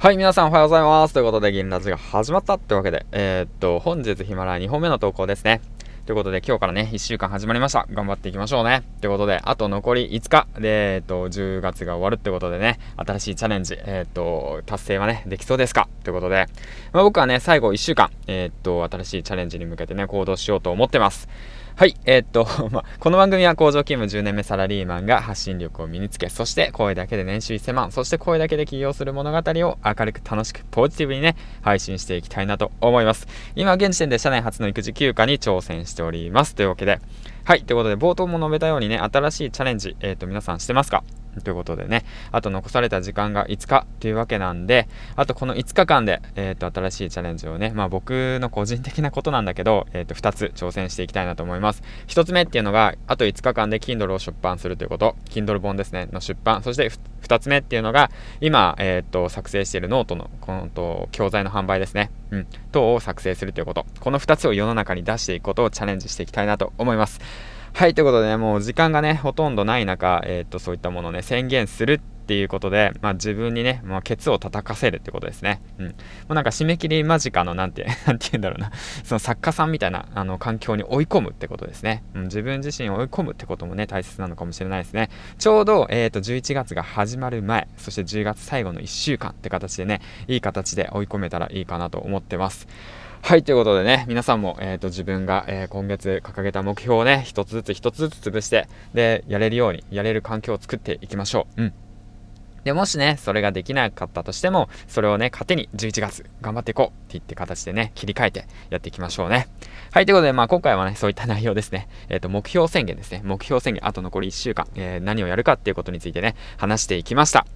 はい、皆さんおはようございます。ということで、銀ラジが始まったってわけで、えー、っと、本日ヒマラヤ2本目の投稿ですね。ということで、今日からね、1週間始まりました。頑張っていきましょうね。ということで、あと残り5日で、え、っと、10月が終わるってことでね、新しいチャレンジ、え、っと、達成はね、できそうですか？ということで、まあ、僕はね、最後1週間、えっと、新しいチャレンジに向けてね、行動しようと思ってます。はい、えー、っと、まこの番組は工場勤務10年目サラリーマンが発信力を身につけ、そして声だけで年収1000万、そして声だけで起業する物語を明るく楽しくポジティブにね、配信していきたいなと思います。今現時点で社内初の育児休暇に挑戦しております。というわけで、はい、ということで冒頭も述べたようにね、新しいチャレンジ、えー、っと、皆さんしてますか？ということでね、あと残された時間が5日というわけなんで、あとこの5日間で、えっ、ー、と、新しいチャレンジをね、まあ僕の個人的なことなんだけど、えっ、ー、と、2つ挑戦していきたいなと思います。1つ目っていうのが、あと5日間で Kindle を出版するということ、Kindle 本ですね、の出版。そして2つ目っていうのが、今、えっ、ー、と、作成しているノートの、このと、教材の販売ですね、うん、等を作成するということ。この2つを世の中に出していくことをチャレンジしていきたいなと思います。はい、ということでね、もう時間がね、ほとんどない中、えー、っと、そういったものをね、宣言するっていうことで、まあ自分にね、まあ、ケツを叩かせるってことですね。うん。もうなんか締め切り間近の、なんて、なんて言うんだろうな、その作家さんみたいな、あの、環境に追い込むってことですね。うん、自分自身を追い込むってこともね、大切なのかもしれないですね。ちょうど、えっ、と、11月が始まる前、そして10月最後の1週間って形でね、いい形で追い込めたらいいかなと思ってます。はい、ということでね、皆さんも、えっ、ー、と、自分が、えー、今月掲げた目標をね、一つずつ一つずつ潰して、で、やれるように、やれる環境を作っていきましょう。うん。で、もしね、それができなかったとしても、それをね、糧に11月頑張っていこうって言って形でね、切り替えてやっていきましょうね。はい、ということで、まあ今回はね、そういった内容ですね。えっ、ー、と、目標宣言ですね。目標宣言、あと残り1週間、えー、何をやるかっていうことについてね、話していきました。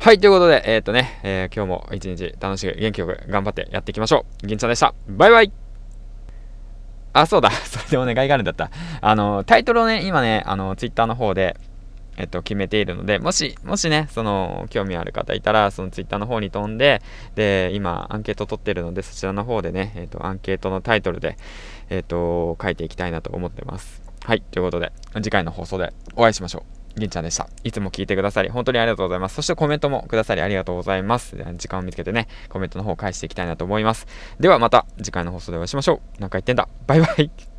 はい、ということで、えっ、とね、えー、今日も一日楽しく元気よく頑張ってやっていきましょう。銀ちゃんでした。バイバイあ、そうだ。それでお願いがあるんだった。あの、タイトルをね、今ね、あの、ツイッターの方で、えっと、決めているので、もし、もしね、その、興味ある方いたら、そのツイッターの方に飛んで、で、今、アンケート取ってるので、そちらの方でね、えっと、アンケートのタイトルで、えっと、書いていきたいなと思ってます。はい、ということで、次回の放送でお会いしましょう。銀ちゃんでした。いつも聞いてくださり、本当にありがとうございます。そしてコメントもくださりありがとうございます。時間を見つけてね、コメントの方を返していきたいなと思います。ではまた次回の放送でお会いしましょう。なんか言ってんだ。バイバイ。